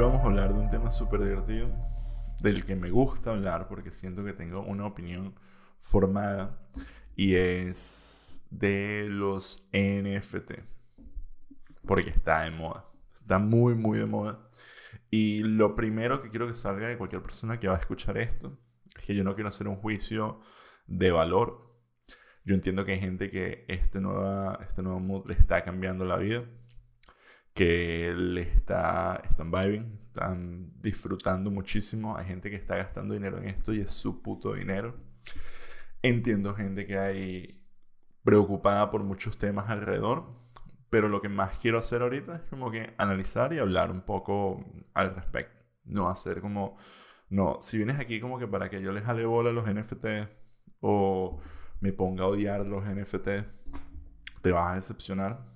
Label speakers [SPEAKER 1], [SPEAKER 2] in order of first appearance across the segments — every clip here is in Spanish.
[SPEAKER 1] vamos a hablar de un tema súper divertido, del que me gusta hablar porque siento que tengo una opinión formada y es de los NFT, porque está de moda, está muy, muy de moda. Y lo primero que quiero que salga de cualquier persona que va a escuchar esto es que yo no quiero hacer un juicio de valor. Yo entiendo que hay gente que este, nueva, este nuevo mood le está cambiando la vida que le está, están vibing, están disfrutando muchísimo. Hay gente que está gastando dinero en esto y es su puto dinero. Entiendo gente que hay preocupada por muchos temas alrededor, pero lo que más quiero hacer ahorita es como que analizar y hablar un poco al respecto. No hacer como, no, si vienes aquí como que para que yo les jale bola a los NFT o me ponga a odiar los NFT, te vas a decepcionar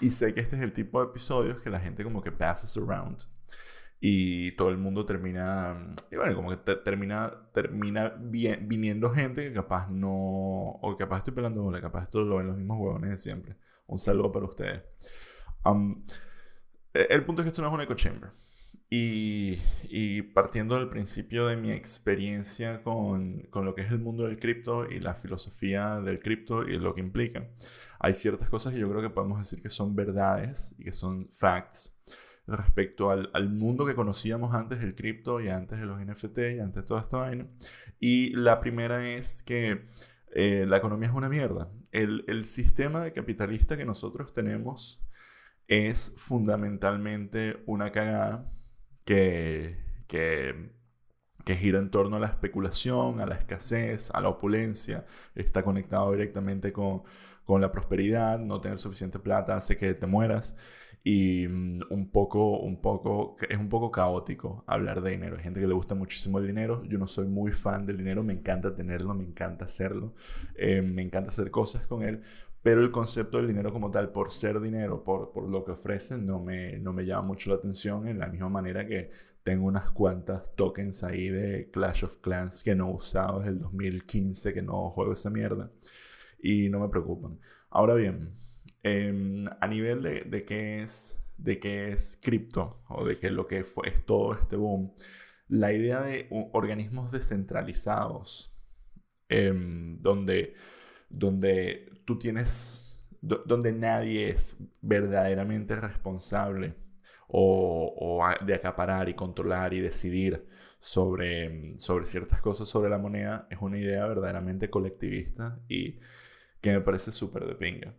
[SPEAKER 1] y sé que este es el tipo de episodios que la gente como que passes around y todo el mundo termina, y bueno, como que termina, termina viniendo gente que capaz no, o capaz estoy pelando bola, capaz esto lo ven los mismos huevones de siempre. Un saludo para ustedes. Um, e, el punto es que esto no es un echo chamber. Y, y, partiendo del principio de mi experiencia con, con, lo que es el mundo del cripto y la filosofía del cripto y lo que implica, hay ciertas cosas que yo creo que podemos decir que son verdades y que son facts respecto al, al mundo que conocíamos antes del cripto y antes de los NFT y antes de toda esta vaina. Y la primera es que eh, la economía es una mierda. El, el sistema capitalista que nosotros tenemos es fundamentalmente una cagada que, que, que gira en torno a la especulación, a la escasez, a la opulencia, está conectado directamente con, con la prosperidad, no tener suficiente plata hace que te mueras. Y mm, un poco, un poco, es un poco caótico hablar de dinero. Hay gente que le gusta muchísimo el dinero. Yo no soy muy fan del dinero, me encanta tenerlo, me encanta hacerlo, eh, me encanta hacer cosas con él, pero el concepto del dinero como tal, por ser dinero, por, por lo que ofrecen, no me, no me llama mucho la atención en la misma manera que tengo unas cuantas tokens ahí de Clash of Clans que no he usado desde el 2015, que no juego esa mierda y no me preocupan. Ahora bien, em, a nivel de, de qué es de qué es cripto o de qué lo que fue es todo este boom, la idea de organismos descentralizados em, donde donde tú tienes, donde nadie es verdaderamente responsable o, de acaparar y controlar y decidir sobre, sobre ciertas cosas sobre la moneda, es una idea verdaderamente colectivista y que me parece súper de pinga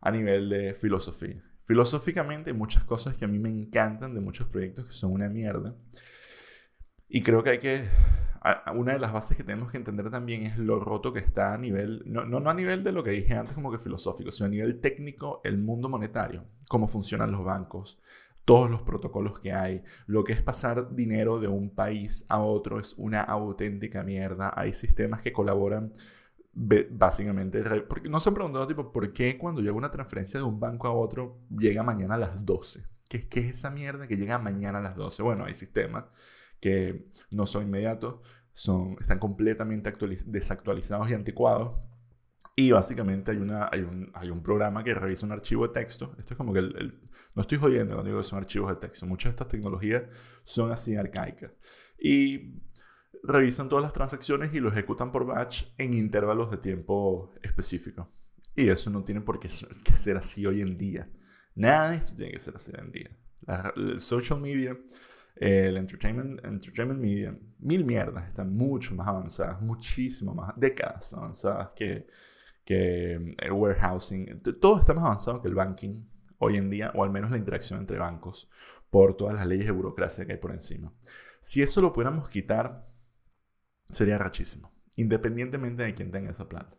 [SPEAKER 1] a nivel de filosofía. Filosóficamente muchas cosas que a mí me encantan de muchos proyectos que son una mierda. Y creo que hay que una de las bases que tenemos que entender también es lo roto que está a nivel, no, no, a nivel de lo que dije antes como que filosófico, sino a nivel técnico, el mundo monetario, cómo funcionan los bancos, todos los protocolos que hay, lo que es pasar dinero de un país a otro es una auténtica mierda, hay sistemas que colaboran básicamente, porque no se han preguntado tipo, ¿por qué cuando llega una transferencia de un banco a otro llega mañana a las 12? ¿Qué, ¿Qué, es esa mierda que llega mañana a las 12? Bueno, hay sistemas que no son inmediatos, son, están completamente desactualizados y anticuados. Y básicamente hay, una, hay, un, hay un programa que revisa un archivo de texto. Esto es como que el, no estoy jodiendo cuando digo que son archivos de texto. Muchas de estas tecnologías son así arcaicas. Y revisan todas las transacciones y lo ejecutan por batch en intervalos de tiempo específicos. Y eso no tiene por qué ser así hoy en día. Nada de esto tiene que ser así hoy en día. La, el social media el entertainment, media, mil mierdas están mucho más avanzadas, muchísimo más, décadas avanzadas que, que el eh, warehousing. Todo está más avanzado que el banking hoy en día, o al menos la interacción entre bancos, por todas las leyes de burocracia que hay por encima. Si eso lo pudiéramos quitar, sería rachísimo, independientemente de quién tenga esa plata.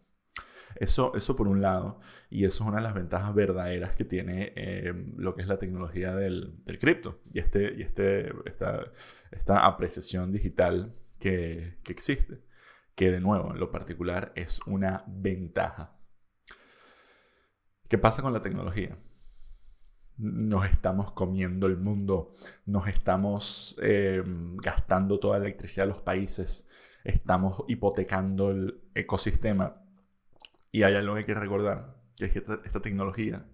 [SPEAKER 1] Eso, eso por un lado, y eso es una de las ventajas verdaderas que tiene eh, lo que es la tecnología del, del cripto y, este, y este, esta, esta apreciación digital que, que existe, que de nuevo, en lo particular, es una ventaja. ¿Qué pasa con la tecnología? nos estamos comiendo el mundo, nos estamos eh, gastando toda la electricidad de los países, estamos hipotecando el ecosistema y hay algo que hay que recordar, que es que esta, tecnología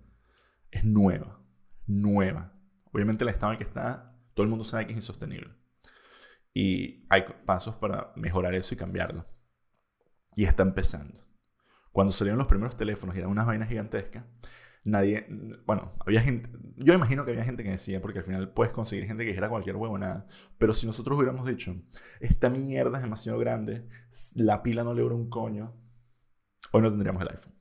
[SPEAKER 1] es nueva, nueva. Obviamente el estado en que está Todo el mundo sabe que es insostenible. Y hay pasos para mejorar eso y cambiarlo. Y está empezando. Cuando salieron los primeros teléfonos y eran unas vainas gigantescas, nadie, bueno, había gente, yo imagino que había gente que decía, porque al final puedes conseguir gente que dijera cualquier huevo, nada, pero si nosotros hubiéramos dicho, esta mierda es demasiado grande, la pila no le dura un coño, hoy no tendríamos el iPhone.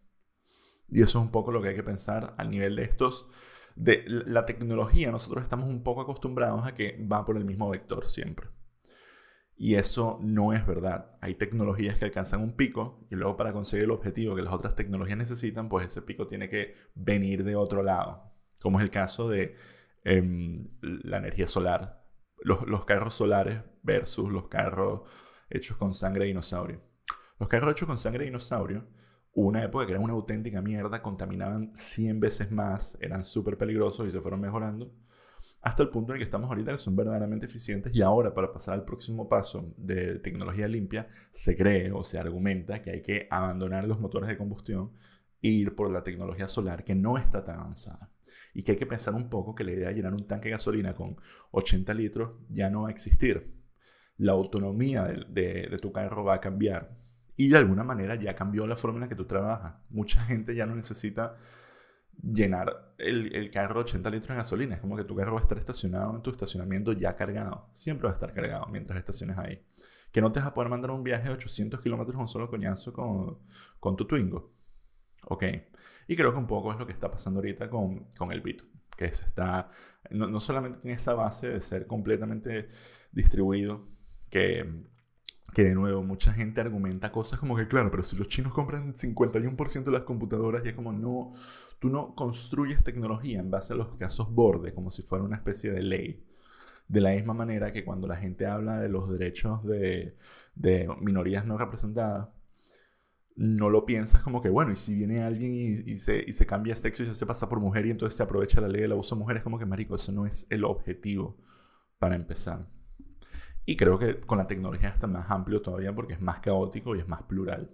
[SPEAKER 1] Y eso es un poco lo que hay que pensar al nivel de estos, de la tecnología, nosotros estamos un poco acostumbrados a que va por el mismo vector siempre. Y eso no es verdad. Hay tecnologías que alcanzan un pico y luego para conseguir el objetivo que las otras tecnologías necesitan, pues ese pico tiene que venir de otro lado. Como es el caso de em, la energía solar. Los, los, carros solares versus los carros hechos con sangre de dinosaurio. Los carros hechos con sangre de dinosaurio, hubo una época que eran una auténtica mierda, contaminaban 100 veces más, eran súper peligrosos y se fueron mejorando hasta el punto en el que estamos ahorita, que son verdaderamente eficientes. Y ahora, para pasar al próximo paso de tecnología limpia, se cree o se argumenta que hay que abandonar los motores de combustión e ir por la tecnología solar, que no está tan avanzada. Y que hay que pensar un poco que la idea de llenar un tanque de gasolina con 80 litros ya no va a existir. La autonomía de, de tu carro va a cambiar. Y de alguna manera ya cambió la forma en la que tú trabajas. Mucha gente ya no necesita llenar el, el, carro 80 litros de gasolina. Es como que tu carro va a estar estacionado en tu estacionamiento ya cargado. Siempre va a estar cargado mientras estaciones ahí. Que no te vas a poder mandar un viaje de 800 kilómetros un solo coñazo con, con, tu Twingo. Ok. Y creo que un poco es lo que está pasando ahorita con, con el Bit. Que se está, no, no solamente tiene esa base de ser completamente distribuido, que que de nuevo mucha gente argumenta cosas como que, claro, pero si los chinos compran 51% de las computadoras, y es como, no, tú no construyes tecnología en base a los casos borde, como si fuera una especie de ley. De la misma manera que cuando la gente habla de los derechos de, de minorías no representadas, no lo piensas como que, bueno, y si viene alguien y, se, y se cambia sexo y se hace pasar por mujer y entonces se aprovecha la ley del abuso de mujeres, como que, marico, eso no es el objetivo para empezar. Y creo que con la tecnología está más amplio todavía porque es más caótico y es más plural.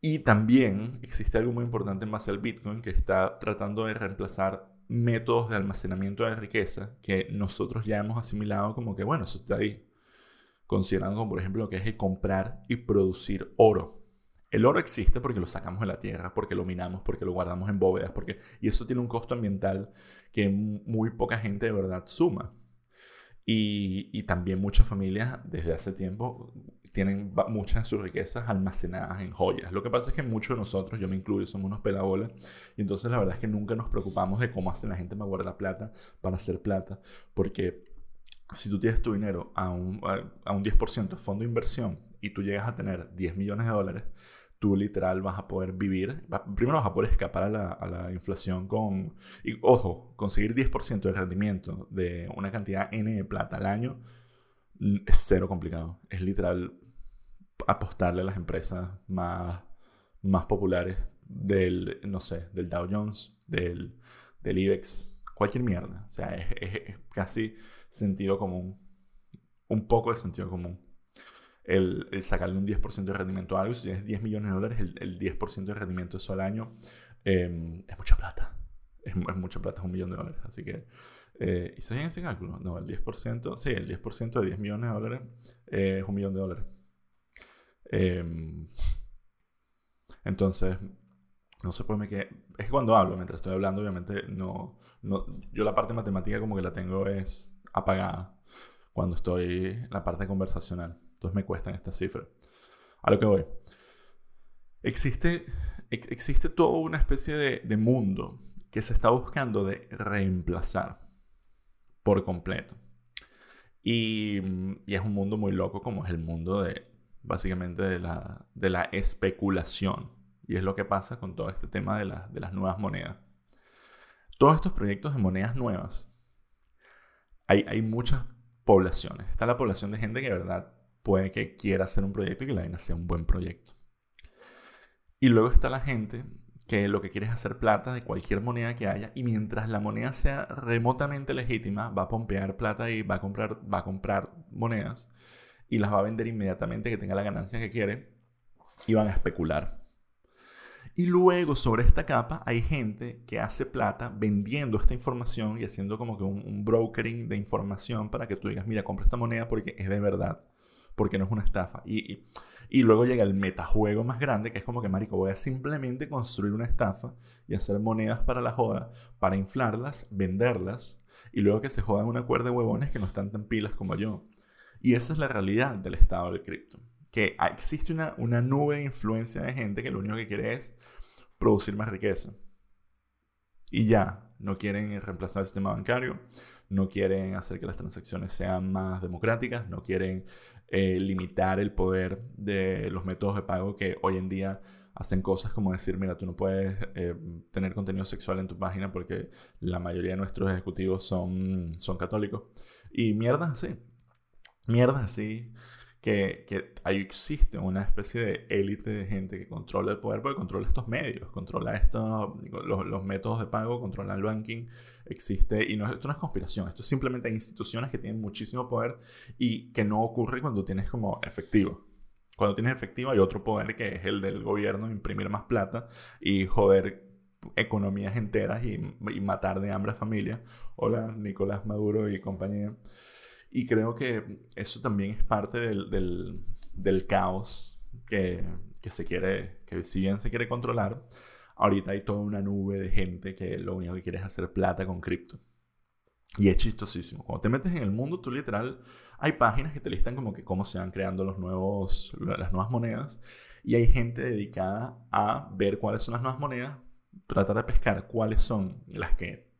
[SPEAKER 1] Y también existe algo muy importante en base al Bitcoin que está tratando de reemplazar métodos de almacenamiento de riqueza que nosotros ya hemos asimilado como que, bueno, eso está ahí. Considerando por ejemplo lo que es el comprar y producir oro. El oro existe porque lo sacamos de la tierra, porque lo minamos, porque lo guardamos en bóvedas, porque... y eso tiene un costo ambiental que muy poca gente de verdad suma. Y, también muchas familias desde hace tiempo tienen muchas de sus riquezas almacenadas en joyas. Lo que pasa es que muchos de nosotros, yo me incluyo, somos unos pelabolas. Y entonces la verdad es que nunca nos preocupamos de cómo hace la gente para guardar plata, para hacer plata. Porque si tú tienes tu dinero a un, a un 10% de fondo de inversión y tú llegas a tener 10 millones de dólares, tú literal vas a poder vivir, primero vas a poder escapar a la, inflación con, y ojo, conseguir 10% de rendimiento de una cantidad N de plata al año mm, es cero complicado. Es literal apostarle a las empresas más, más populares del, no sé, del Dow Jones, del, del IBEX, cualquier mierda. O sea, es casi sentido común, un poco de sentido común el, sacarle un 10% de rendimiento a algo. Si tienes 10 millones de dólares, el, 10% de rendimiento eso al año em, es mucha plata. Es, mucha plata, es un millón de dólares. Así que, eh, ¿hice bien ese cálculo? No, el 10%, sí, el 10% de 10 millones de dólares es un millón de dólares. Em, entonces, no sé, pues me. Es que cuando hablo, mientras estoy hablando, obviamente, no, no. Yo la parte matemática, como que la tengo es apagada cuando estoy en la parte conversacional. Entonces me cuestan estas cifras. A lo que voy. Existe, existe toda una especie de, mundo que se está buscando de reemplazar por completo. Y, es un mundo muy loco como es el mundo de, básicamente, de la, de la especulación. Y es lo que pasa con todo este tema de, de las nuevas monedas. Todos estos proyectos de monedas nuevas, hay, hay muchas poblaciones. Está la población de gente que de verdad puede que quiera hacer un proyecto y que la vaina sea un buen proyecto. Y luego está la gente que lo que quiere es hacer plata de cualquier moneda que haya y mientras la moneda sea remotamente legítima, va a pompear plata y va a comprar, va a comprar monedas y las va a vender inmediatamente que tenga la ganancia que quiere y van a especular. Y luego sobre esta capa hay gente que hace plata vendiendo esta información y haciendo como que un, brokering de información para que tú digas, mira, compra esta moneda porque es de verdad, porque no es una estafa. Y, y, luego llega el metajuego más grande, que es como que, marico, voy a simplemente construir una estafa y hacer monedas para la joda, para inflarlas, venderlas, y luego que se jodan una cuerda de huevones que no están tan pilas como yo. Y esa es la realidad del estado del cripto que existe una, una nube de influencia de gente que lo único que quiere es producir más riqueza. Y ya, no quieren reemplazar el sistema bancario, no quieren hacer que las transacciones sean más democráticas, no quieren eh, limitar el poder de los métodos de pago que hoy en día hacen cosas como decir, mira, tú no puedes eh, tener contenido sexual en tu página porque la mayoría de nuestros ejecutivos son, son católicos. Y mierda así. Mierda así que, que ahí existe una especie de élite de gente que controla el poder, porque controla estos medios, controla estos, los, los, métodos de pago, controla el banking, existe, y no, esto no es conspiración, esto es simplemente instituciones que tienen muchísimo poder y que no ocurre cuando tienes como efectivo. Cuando tienes efectivo hay otro poder que es el del gobierno, imprimir más plata y joder economías enteras y, y matar de hambre a familias. Hola, Nicolás Maduro y compañía. Y creo que eso también es parte del, del, del caos que, que, se quiere, que si bien se quiere controlar, ahorita hay toda una nube de gente que lo único que quiere es hacer plata con cripto. Y es chistosísimo. Cuando te metes en el mundo, tú literal, hay páginas que te listan como que cómo se van creando los nuevos, las nuevas monedas. Y hay gente dedicada a ver cuáles son las nuevas monedas, tratar de pescar cuáles son las que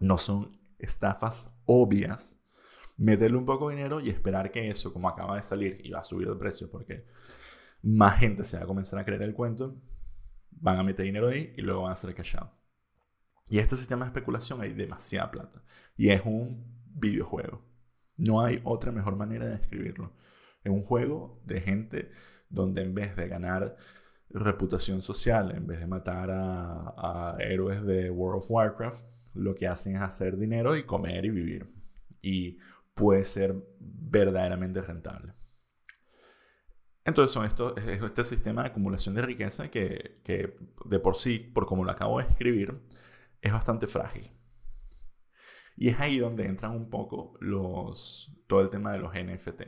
[SPEAKER 1] no son estafas obvias meterle un poco de dinero y esperar que eso, como acaba de salir y va a subir de precio porque más gente se va a comenzar a creer el cuento, van a meter dinero ahí y luego van a hacer cash. Y este sistema de especulación hay demasiada plata. Y es un videojuego. No hay otra mejor manera de describirlo. Es un juego de gente donde en vez de ganar reputación social, en vez de matar a, a héroes de World of Warcraft, lo que hacen es hacer dinero y comer y vivir. Y puede ser verdaderamente rentable. Entonces son es este sistema de acumulación de riqueza que, que, de por sí, por como lo acabo de escribir, es bastante frágil. Y es ahí donde entran un poco los, todo el tema de los NFT,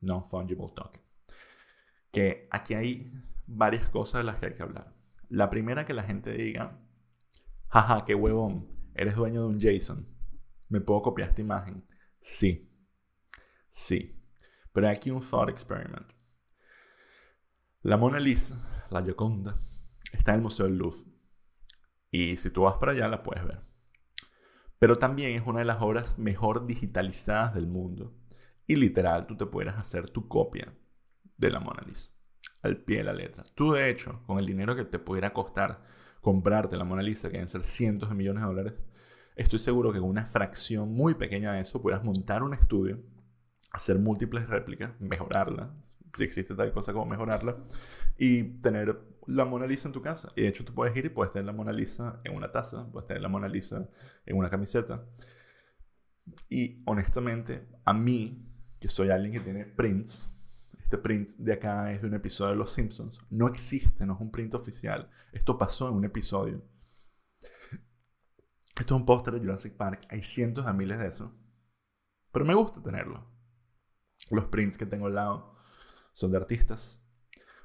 [SPEAKER 1] Non-Fungible Token. Que aquí hay varias cosas de las que hay que hablar. La primera que la gente diga, jaja, qué huevón, eres dueño de un JSON, me puedo copiar esta imagen. Sí, sí. Pero hay aquí un thought experiment. La Mona Lisa, la Gioconda, está en el Museo del Louvre. Y si tú vas para allá la puedes ver. Pero también es una de las obras mejor digitalizadas del mundo. Y literal, tú te puedes hacer tu copia de la Mona Lisa. Al pie de la letra. Tú, de hecho, con el dinero que te pudiera costar comprarte la Mona Lisa, que deben ser cientos de millones de dólares, estoy seguro que con una fracción muy pequeña de eso puedas montar un estudio, hacer múltiples réplicas, mejorarla, si existe tal cosa como mejorarla, y tener la Mona Lisa en tu casa. Y de hecho tú puedes ir y puedes tener la Mona Lisa en una taza, puedes tener la Mona Lisa en una camiseta. Y honestamente, a mí, que soy alguien que tiene prints, este print de acá es de un episodio de Los Simpsons, no existe, no es un print oficial. Esto pasó en un episodio. Esto es un póster de Jurassic Park. Hay cientos de miles de eso. Pero me gusta tenerlo. Los prints que tengo al lado son de artistas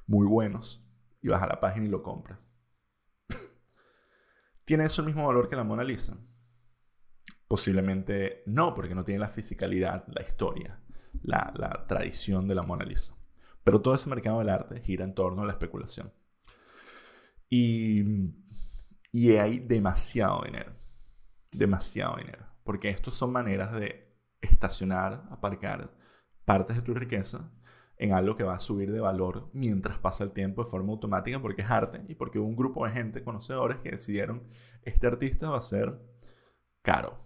[SPEAKER 1] muy buenos. Y vas a la página y lo compras. ¿Tiene eso el mismo valor que la Mona Lisa? Posiblemente no, porque no tiene la fisicalidad, la historia, la, la tradición de la Mona Lisa. Pero todo ese mercado del arte gira en torno a la especulación. Y, y hay demasiado dinero demasiado dinero. Porque estos son maneras de estacionar, aparcar partes de tu riqueza en algo que va a subir de valor mientras pasa el tiempo de forma automática porque es arte y porque hubo un grupo de gente, conocedores, que decidieron este artista va a ser caro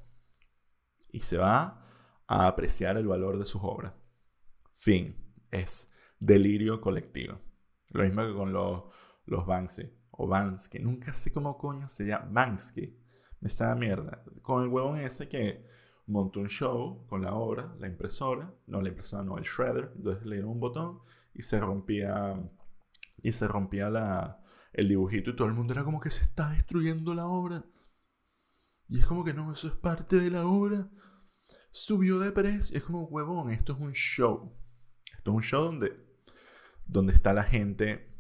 [SPEAKER 1] y se va a apreciar el valor de sus obras. Fin. Es delirio colectivo. Lo mismo que con los, los Banksy o Bansky. Nunca sé cómo coño se llama. Banksy esa mierda. Con el huevón ese que montó un show con la obra, la impresora, no la impresora, no, el shredder. Entonces le dieron un botón y se rompía, y se rompía la, el dibujito y todo el mundo era como que se está destruyendo la obra. Y es como que no, eso es parte de la obra. Subió de precio. Es como, huevón, esto es un show. Esto es un show donde, donde está la gente,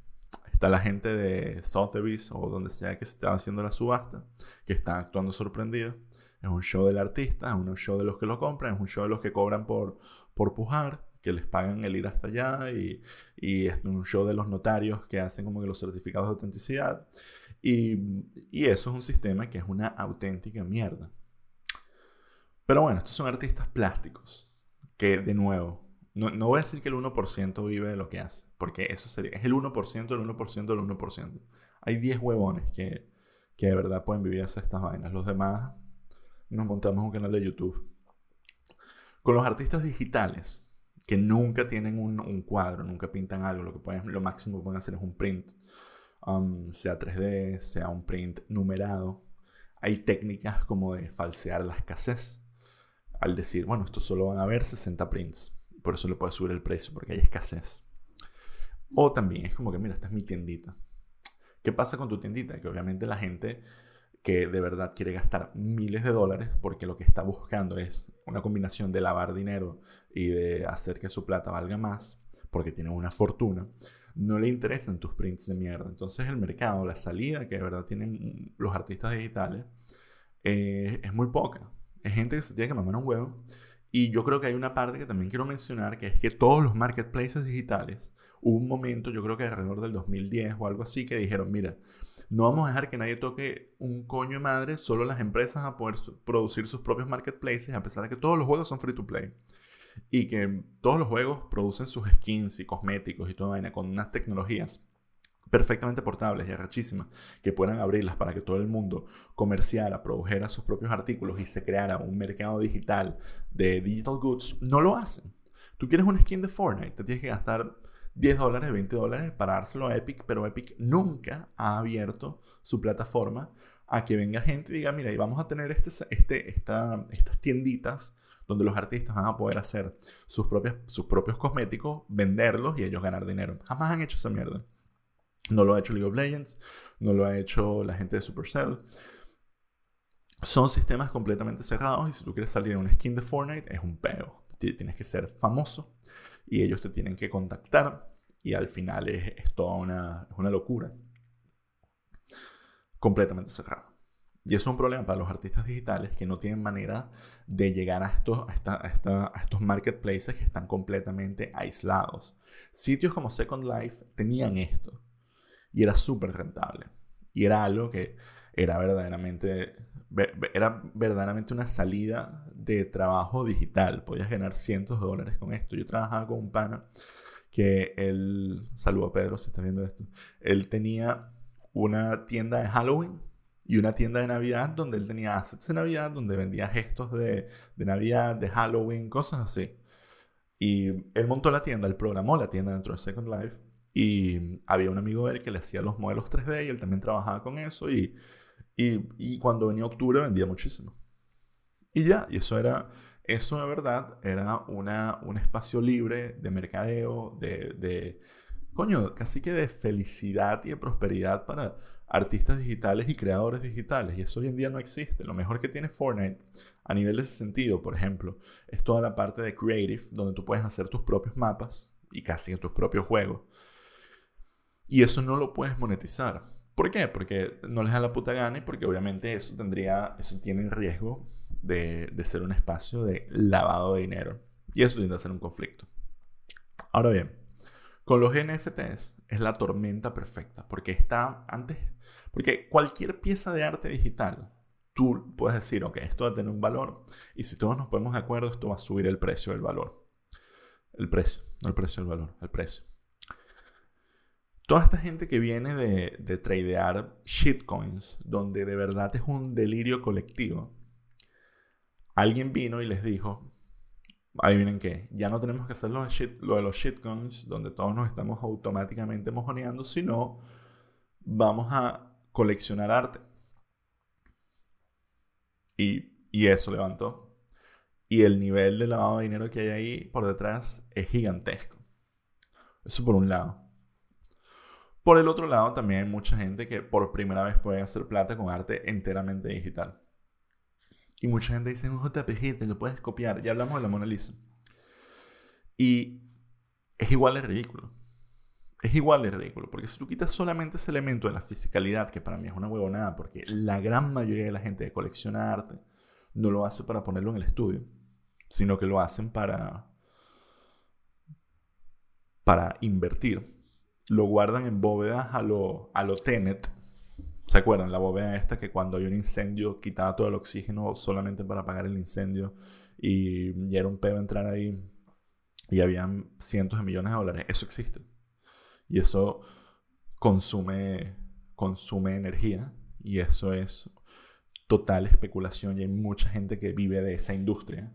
[SPEAKER 1] está la gente de Sotheby's o donde sea que se estaba haciendo la subasta, que está actuando sorprendida. Es un show del artista, es un show de los que lo compran, es un show de los que cobran por, por pujar, que les pagan el ir hasta allá y, y es un show de los notarios que hacen como que los certificados de autenticidad. Y, y eso es un sistema que es una auténtica mierda. Pero bueno, estos son artistas plásticos que, de nuevo, no, no, voy a decir que el 1% vive de lo que hace, porque eso sería, es el 1% del 1% del 1%. Hay 10 huevones que, que de verdad pueden vivir hacia estas vainas. Los demás nos montamos un canal de YouTube. Con los artistas digitales, que nunca tienen un, un cuadro, nunca pintan algo, lo, que pueden, lo máximo que pueden hacer es un print, um, sea 3D, sea un print numerado. Hay técnicas como de falsear la escasez al decir, bueno, esto solo van a ver 60 prints. Por eso le puedes subir el precio, porque hay escasez. O también es como que, mira, esta es mi tiendita. ¿Qué pasa con tu tiendita? Que obviamente la gente que de verdad quiere gastar miles de dólares porque lo que está buscando es una combinación de lavar dinero y de hacer que su plata valga más porque tiene una fortuna, no le interesan tus prints de mierda. Entonces el mercado, la salida que de verdad tienen los artistas digitales eh, es muy poca es gente que se tiene que mamar un huevo. Y yo creo que hay una parte que también quiero mencionar, que es que todos los marketplaces digitales, hubo un momento, yo creo que alrededor del 2010 o algo así, que dijeron, mira, no vamos a dejar que nadie toque un coño de madre, solo las empresas a poder producir sus propios marketplaces, a pesar de que todos los juegos son free to play. Y que todos los juegos producen sus skins y cosméticos y toda vaina con unas tecnologías perfectamente portables y arrachísimas, que puedan abrirlas para que todo el mundo comerciara, produjera sus propios artículos y se creara un mercado digital de digital goods, no lo hacen. Tú quieres un skin de Fortnite, te tienes que gastar 10 dólares, 20 dólares para dárselo a Epic, pero Epic nunca ha abierto su plataforma a que venga gente y diga, mira, y vamos a tener este, este, esta, estas tienditas donde los artistas van a poder hacer sus, propias, sus propios cosméticos, venderlos y ellos ganar dinero. Jamás han hecho esa mierda. No lo ha hecho League of Legends, no lo ha hecho la gente de Supercell. Son sistemas completamente cerrados y si tú quieres salir en un skin de Fortnite es un peo. Tienes que ser famoso y ellos te tienen que contactar y al final es, toda una, una locura. Completamente cerrado. Y eso es un problema para los artistas digitales que no tienen manera de llegar a estos, a estos marketplaces que están completamente aislados. Sitios como Second Life tenían esto y era súper rentable. Y era algo que era verdaderamente, era verdaderamente una salida de trabajo digital. Podías ganar cientos de dólares con esto. Yo trabajaba con un pana que él, saludo a Pedro si está viendo esto, él tenía una tienda de Halloween y una tienda de Navidad donde él tenía assets de Navidad, donde vendía gestos de, de Navidad, de Halloween, cosas así. Y él montó la tienda, él programó la tienda dentro de Second Life y había un amigo de él que le hacía los modelos 3D y él también trabajaba con eso. Y, y, cuando venía octubre vendía muchísimo. Y ya, y eso era, eso de verdad era una, un espacio libre de mercadeo, de, de, coño, casi que de felicidad y de prosperidad para artistas digitales y creadores digitales. Y eso hoy en día no existe. Lo mejor que tiene Fortnite a nivel de ese sentido, por ejemplo, es toda la parte de creative, donde tú puedes hacer tus propios mapas y casi tus propios juegos. Y eso no lo puedes monetizar. ¿Por qué? Porque no les da la puta gana y porque obviamente eso tendría, eso tiene el riesgo de, de ser un espacio de lavado de dinero. Y eso tiende a ser un conflicto. Ahora bien, con los NFTs es la tormenta perfecta, porque está antes, porque cualquier pieza de arte digital, tú puedes decir, ok, esto va a tener un valor, y si todos nos ponemos de acuerdo, esto va a subir el precio del valor. El precio, no el precio del valor, el precio. Toda esta gente que viene de, de tradear shitcoins, donde de verdad es un delirio colectivo, alguien vino y les dijo, adivinen qué, ya no tenemos que hacer lo de, lo de los shitcoins, donde todos nos estamos automáticamente mojoneando, sino vamos a coleccionar arte. Y, y eso levantó. Y el nivel de lavado de dinero que hay ahí por detrás es gigantesco. Eso por un lado. Por el otro lado, también hay mucha gente que por primera vez puede hacer plata con arte enteramente digital. Y mucha gente dice, un JPG, te lo puedes copiar. Ya hablamos de la Mona Lisa. Y es igual de ridículo. Es igual de ridículo. Porque si tú quitas solamente ese elemento de la fisicalidad, que para mí es una huevonada, porque la gran mayoría de la gente que colecciona arte no lo hace para ponerlo en el estudio, sino que lo hacen para, para invertir. Lo guardan en bóvedas a lo, a lo Tenet. ¿Se acuerdan? La bóveda esta que cuando hay un incendio quitaba todo el oxígeno solamente para apagar el incendio y, y era un pedo entrar ahí y habían cientos de millones de dólares. Eso existe. Y eso consume, consume energía y eso es total especulación y hay mucha gente que vive de esa industria.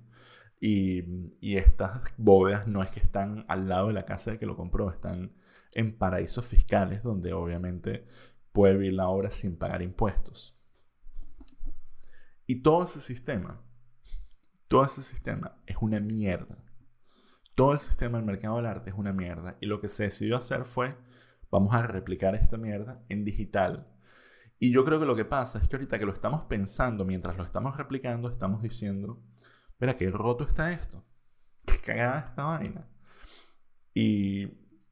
[SPEAKER 1] Y, y, estas bóvedas no es que están al lado de la casa de que lo compró, están en paraísos fiscales donde obviamente puede vivir la obra sin pagar impuestos. Y todo ese sistema, todo ese sistema es una mierda. Todo el sistema del mercado del arte es una mierda. Y lo que se decidió hacer fue, vamos a replicar esta mierda en digital. Y yo creo que lo que pasa es que ahorita que lo estamos pensando, mientras lo estamos replicando, estamos diciendo, mira, qué roto está esto. Qué cagada esta vaina. Y,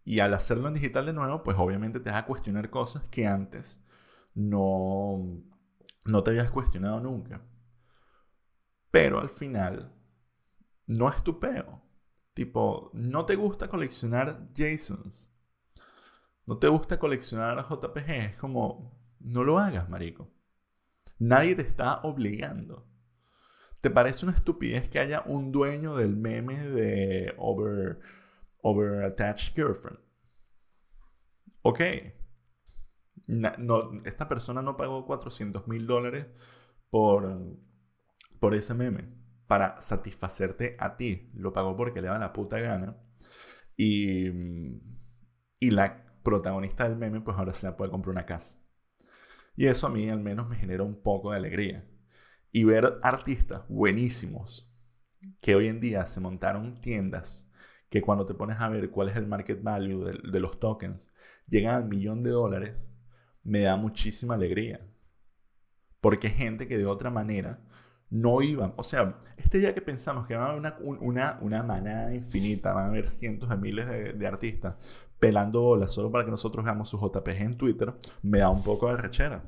[SPEAKER 1] y al hacerlo en digital de nuevo, pues obviamente te vas a cuestionar cosas que antes no, no te habías cuestionado nunca. Pero al final, no es tu peo. Tipo, no te gusta coleccionar JSONs. No te gusta coleccionar JPG. Es como, no lo hagas, marico. Nadie te está obligando. ¿Te parece una estupidez que haya un dueño del meme de Over, over Attached Girlfriend? Ok. no, esta persona no pagó 400 mil dólares por, por ese meme para satisfacerte a ti. Lo pagó porque le da la puta gana. Y, y la protagonista del meme, pues ahora se puede comprar una casa. Y eso a mí al menos me genera un poco de alegría. Y ver artistas buenísimos que hoy en día se montaron tiendas que cuando te pones a ver cuál es el market value de, los tokens, llegan al millón de dólares, me da muchísima alegría. Porque gente que de otra manera no iban. O sea, este día que pensamos que va a haber una, una, manada infinita, van a haber cientos de miles de, artistas pelando bolas solo para que nosotros veamos sus JPG en Twitter, me da un poco de rechera.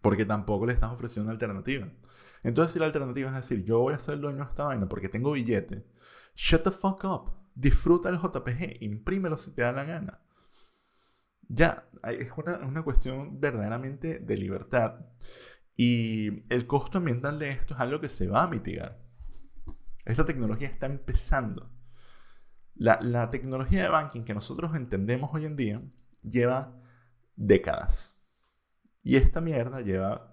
[SPEAKER 1] Porque tampoco le estás ofreciendo una alternativa. Entonces, si la alternativa es decir, yo voy a ser dueño de esta vaina porque tengo billete, shut the fuck up. Disfruta el JPG, imprímelo si te da la gana. Ya, es una, una cuestión verdaderamente de libertad. Y el costo ambiental de esto es algo que se va a mitigar. Esta tecnología está empezando. La, tecnología de banking que nosotros entendemos hoy en día lleva décadas. Y esta mierda lleva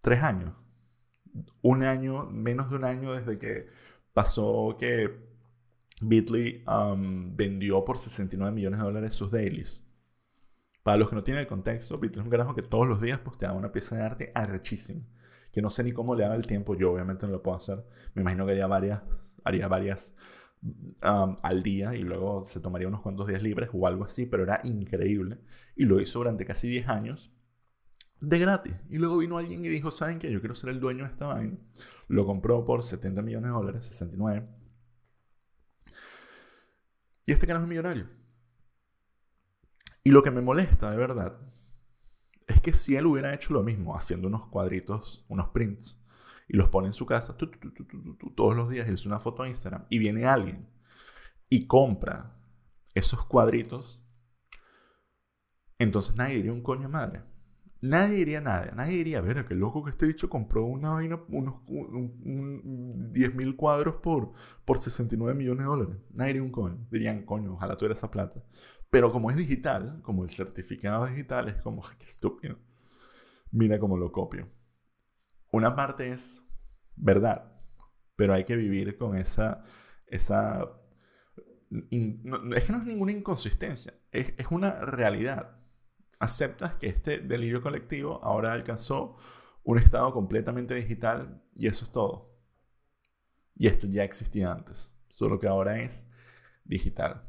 [SPEAKER 1] tres años. Un año, menos de un año desde que pasó que Bitly um, vendió por 69 millones de dólares sus dailies. Para los que no tienen el contexto, Beatle es un carajo que todos los días posteaba una pieza de arte arrechísima. Que no sé ni cómo le haga el tiempo. Yo obviamente no lo puedo hacer. Me imagino que haría varias, haría varias um, al día y luego se tomaría unos cuantos días libres o algo así. Pero era increíble. Y lo hizo durante casi 10 años de gratis. Y luego vino alguien y dijo, ¿saben qué? Yo quiero ser el dueño de esta vaina. Lo compró por 70 millones de dólares, 69. Y este canal es millonario. Y lo que me molesta de verdad es que si él hubiera hecho lo mismo, haciendo unos cuadritos, unos prints, y los pone en su casa todos los días, él hace una foto a Instagram, y viene alguien y compra esos cuadritos, entonces nadie diría un coño madre. Nadie diría nada. Nadie diría, ver, qué loco que este dicho compró una vaina, unos un, 10 mil cuadros por, por 69 millones de dólares. Nadie diría un coño. Dirían, coño, ojalá tuviera esa plata. Pero como es digital, como el certificado digital, es como, qué estúpido. Mira cómo lo copio. Una parte es verdad, pero hay que vivir con esa... esa es que no es ninguna inconsistencia, es, es una realidad. Aceptas que este delirio colectivo ahora alcanzó un estado completamente digital y eso es todo. Y esto ya existía antes, solo que ahora es digital.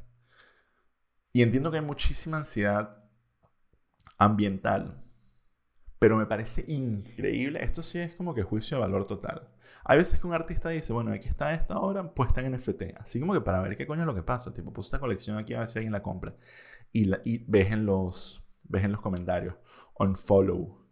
[SPEAKER 1] Y entiendo que hay muchísima ansiedad ambiental, pero me parece increíble. Esto sí es como que juicio de valor total. Hay veces que un artista dice, bueno, aquí está esta obra puesta en NFT. Así como que para ver qué coño es lo que pasa. Tipo, puse esta colección aquí a ver si alguien la compra. Y, la, y ves, en los, ves en los comentarios, unfollow,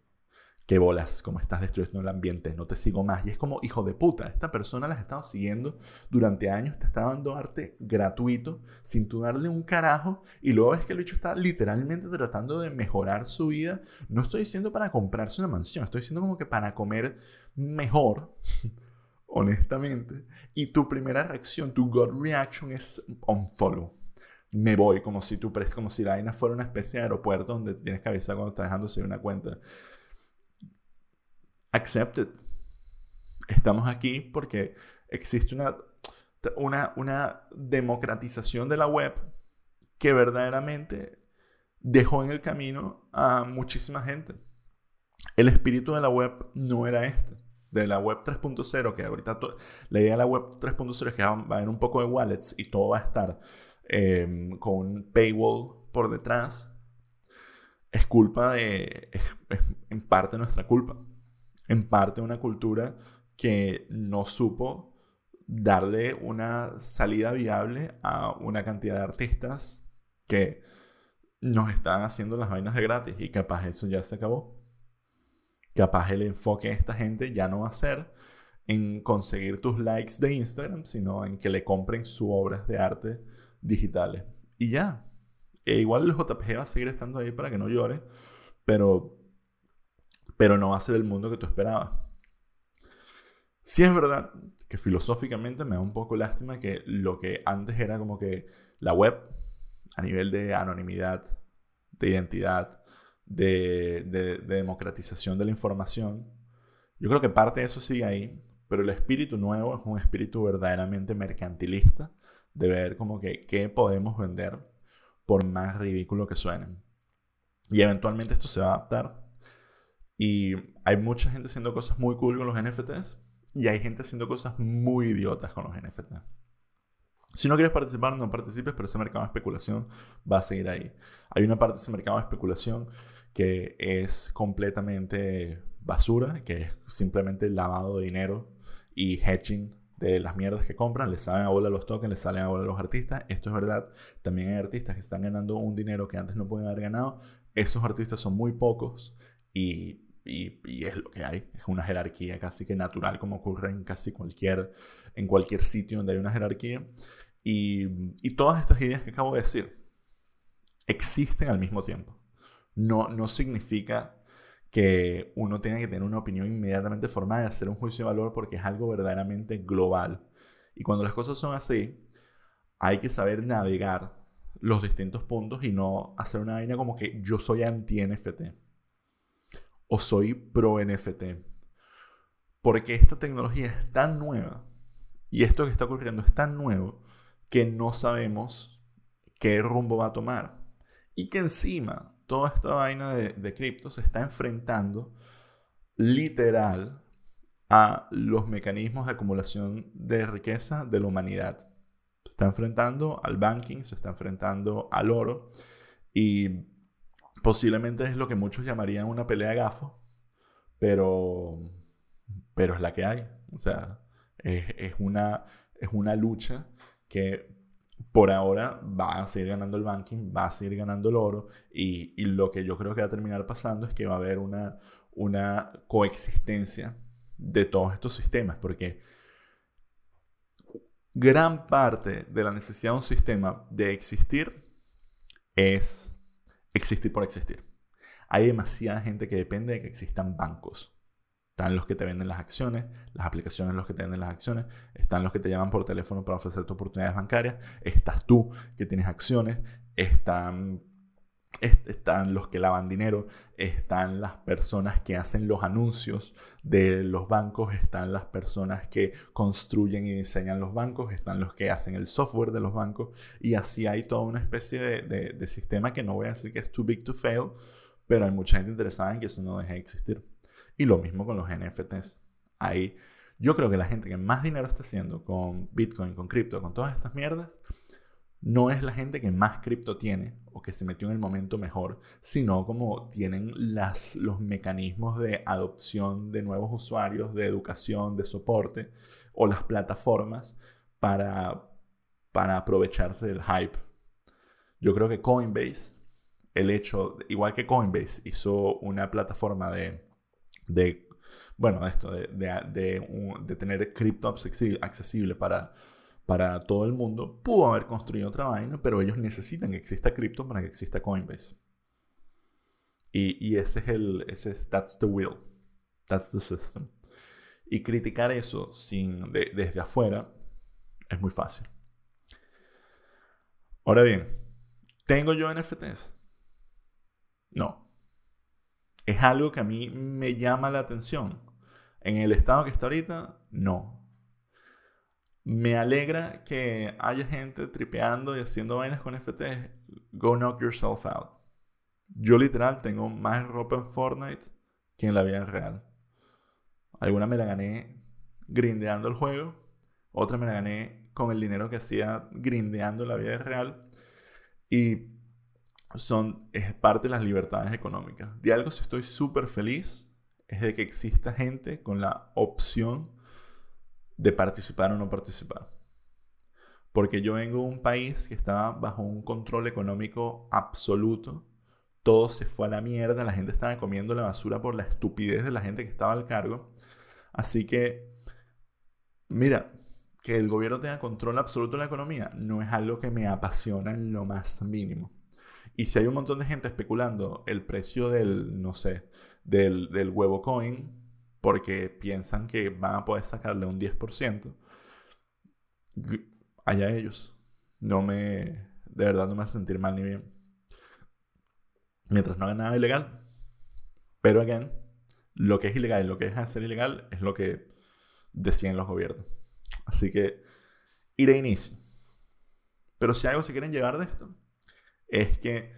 [SPEAKER 1] qué bolas, cómo estás destruyendo el ambiente, no te sigo más. Y es como, hijo de puta, esta persona la has estado siguiendo durante años, te está dando arte gratuito, sin tú darle un carajo, y luego ves que el bicho está literalmente tratando de mejorar su vida. No estoy diciendo para comprarse una mansión, estoy diciendo como que para comer mejor. honestamente, y tu primera reacción, tu gut reaction es unfollow. Me voy, como si tú como si la vaina fuera una especie de aeropuerto donde tienes que avisar cuando estás dejándose una cuenta accepted. Estamos aquí porque existe una, una, una democratización de la web que verdaderamente dejó en el camino a muchísima gente. El espíritu de la web no era este. De la web 3.0, que ahorita la idea de la web 3.0 es que va a haber un poco de wallets y todo va a estar em, con un paywall por detrás. Es culpa de. en parte nuestra culpa en parte una cultura que no supo darle una salida viable a una cantidad de artistas que nos están haciendo las vainas de gratis y capaz eso ya se acabó. Capaz el enfoque de esta gente ya no va a ser en conseguir tus likes de Instagram, sino en que le compren sus obras de arte digitales. Y ya. E igual el JPG va a seguir estando ahí para que no llore, pero pero no va a ser el mundo que tú esperabas. Sí es verdad que filosóficamente me da un poco lástima que lo que antes era como que la web, a nivel de anonimidad, de identidad, de, de, democratización de la información, yo creo que parte de eso sigue ahí, pero el espíritu nuevo es un espíritu verdaderamente mercantilista de ver como que qué podemos vender por más ridículo que suenen. Y eventualmente esto se va a adaptar y hay mucha gente haciendo cosas muy cool con los NFTs y hay gente haciendo cosas muy idiotas con los NFTs. Si no quieres participar, no participes, pero ese mercado de especulación va a seguir ahí. Hay una parte de ese mercado de especulación que es completamente basura, que es simplemente lavado de dinero y hedging de las mierdas que compran, les salen a bola los tokens, les salen a bola los artistas. Esto es verdad. También hay artistas que están ganando un dinero que antes no podían haber ganado. Esos artistas son muy pocos y y, es lo que hay. Es una jerarquía casi que natural, como ocurre en casi cualquier, en cualquier sitio donde hay una jerarquía. Y, y todas estas ideas que acabo de decir existen al mismo tiempo. No, no significa que uno tenga que tener una opinión inmediatamente formada y hacer un juicio de valor porque es algo verdaderamente global. Y cuando las cosas son así, hay que saber navegar los distintos puntos y no hacer una vaina como que yo soy anti-NFT o soy pro NFT. Porque esta tecnología es tan nueva y esto que está ocurriendo es tan nuevo que no sabemos qué rumbo va a tomar. Y que encima toda esta vaina de, cripto se está enfrentando literal a los mecanismos de acumulación de riqueza de la humanidad. Se está enfrentando al banking, se está enfrentando al oro y Posiblemente es lo que muchos llamarían una pelea de gafo, pero, pero es la que hay. O sea, es, una, es una lucha que por ahora va a seguir ganando el banking, va a seguir ganando el oro y, lo que yo creo que va a terminar pasando es que va a haber una, una coexistencia de todos estos sistemas, porque gran parte de la necesidad de un sistema de existir es existir por existir. Hay demasiada gente que depende de que existan bancos. Están los que te venden las acciones, las aplicaciones los que te venden las acciones, están los que te llaman por teléfono para ofrecerte oportunidades bancarias, estás tú que tienes acciones, están están los que lavan dinero, están las personas que hacen los anuncios de los bancos, están las personas que construyen y diseñan los bancos, están los que hacen el software de los bancos y así hay toda una especie de, sistema que no voy a decir que es too big to fail, pero hay mucha gente interesada en que eso no deje de existir. Y lo mismo con los NFTs. Ahí, yo creo que la gente que más dinero está haciendo con Bitcoin, con cripto, con todas estas mierdas, no es la gente que más cripto tiene o que se metió en el momento mejor, sino como tienen las, los mecanismos de adopción de nuevos usuarios, de educación, de soporte o las plataformas para, para aprovecharse del hype. Yo creo que Coinbase, el hecho, igual que Coinbase hizo una plataforma de, de bueno, esto, de, de tener cripto accesible para para todo el mundo, pudo haber construido otra vaina, pero ellos necesitan que exista cripto para que exista Coinbase. Y, ese es el, ese that's the will, that's the system. Y criticar eso sin, desde afuera es muy fácil. Ahora bien, ¿tengo yo NFTs? No. ¿Es algo que a mí me llama la atención? En el estado que está ahorita, no. Me alegra que haya gente tripeando y haciendo vainas con FTs. Go knock yourself out. Yo literal tengo más ropa en Fortnite que en la vida real. Alguna me la gané grindeando el juego. Otra me la gané con el dinero que hacía grindeando la vida real. Y son, es parte de las libertades económicas. De algo si estoy súper feliz es de que exista gente con la opción de participar o no participar. Porque yo vengo de un país que estaba bajo un control económico absoluto. Todo se fue a la mierda, la gente estaba comiendo la basura por la estupidez de la gente que estaba al cargo. Así que, mira, que el gobierno tenga control absoluto de la economía no es algo que me apasiona en lo más mínimo. Y si hay un montón de gente especulando el precio del, no sé, del, del huevo coin, porque piensan que van a poder sacarle un 10%, allá ellos. No me, de verdad no me hace sentir mal ni bien. Mientras no hagan nada ilegal. Pero, again, lo que es ilegal y lo que de ser ilegal es lo que deciden los gobiernos. Así que, iré inicio. Pero si algo se quieren llevar de esto, es que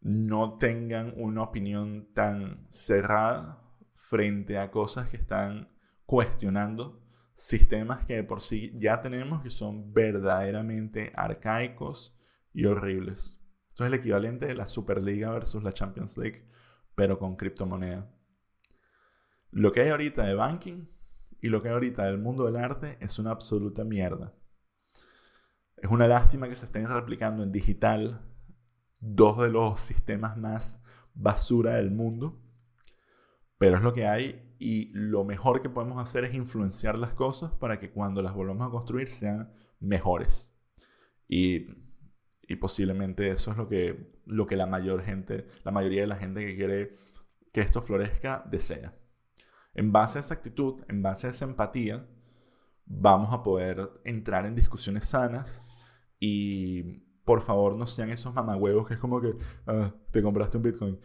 [SPEAKER 1] no tengan una opinión tan cerrada frente a cosas que están cuestionando sistemas que por sí ya tenemos que son verdaderamente arcaicos y horribles. Esto es el equivalente de la Superliga versus la Champions League, pero con criptomoneda. Lo que hay ahorita de banking y lo que hay ahorita del mundo del arte es una absoluta mierda. Es una lástima que se estén replicando en digital dos de los sistemas más basura del mundo pero es lo que hay y lo mejor que podemos hacer es influenciar las cosas para que cuando las volvamos a construir sean mejores. Y, y posiblemente eso es lo que, lo que la mayor gente, la mayoría de la gente que quiere que esto florezca desea. En base a esa actitud, en base a esa empatía, vamos a poder entrar en discusiones sanas y por favor no sean esos mamagüevos que es como que ah, te compraste un Bitcoin,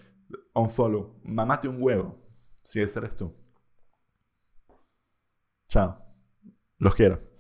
[SPEAKER 1] unfollow, mamate un huevo. Si ese eres tú. Chao. Los quiero.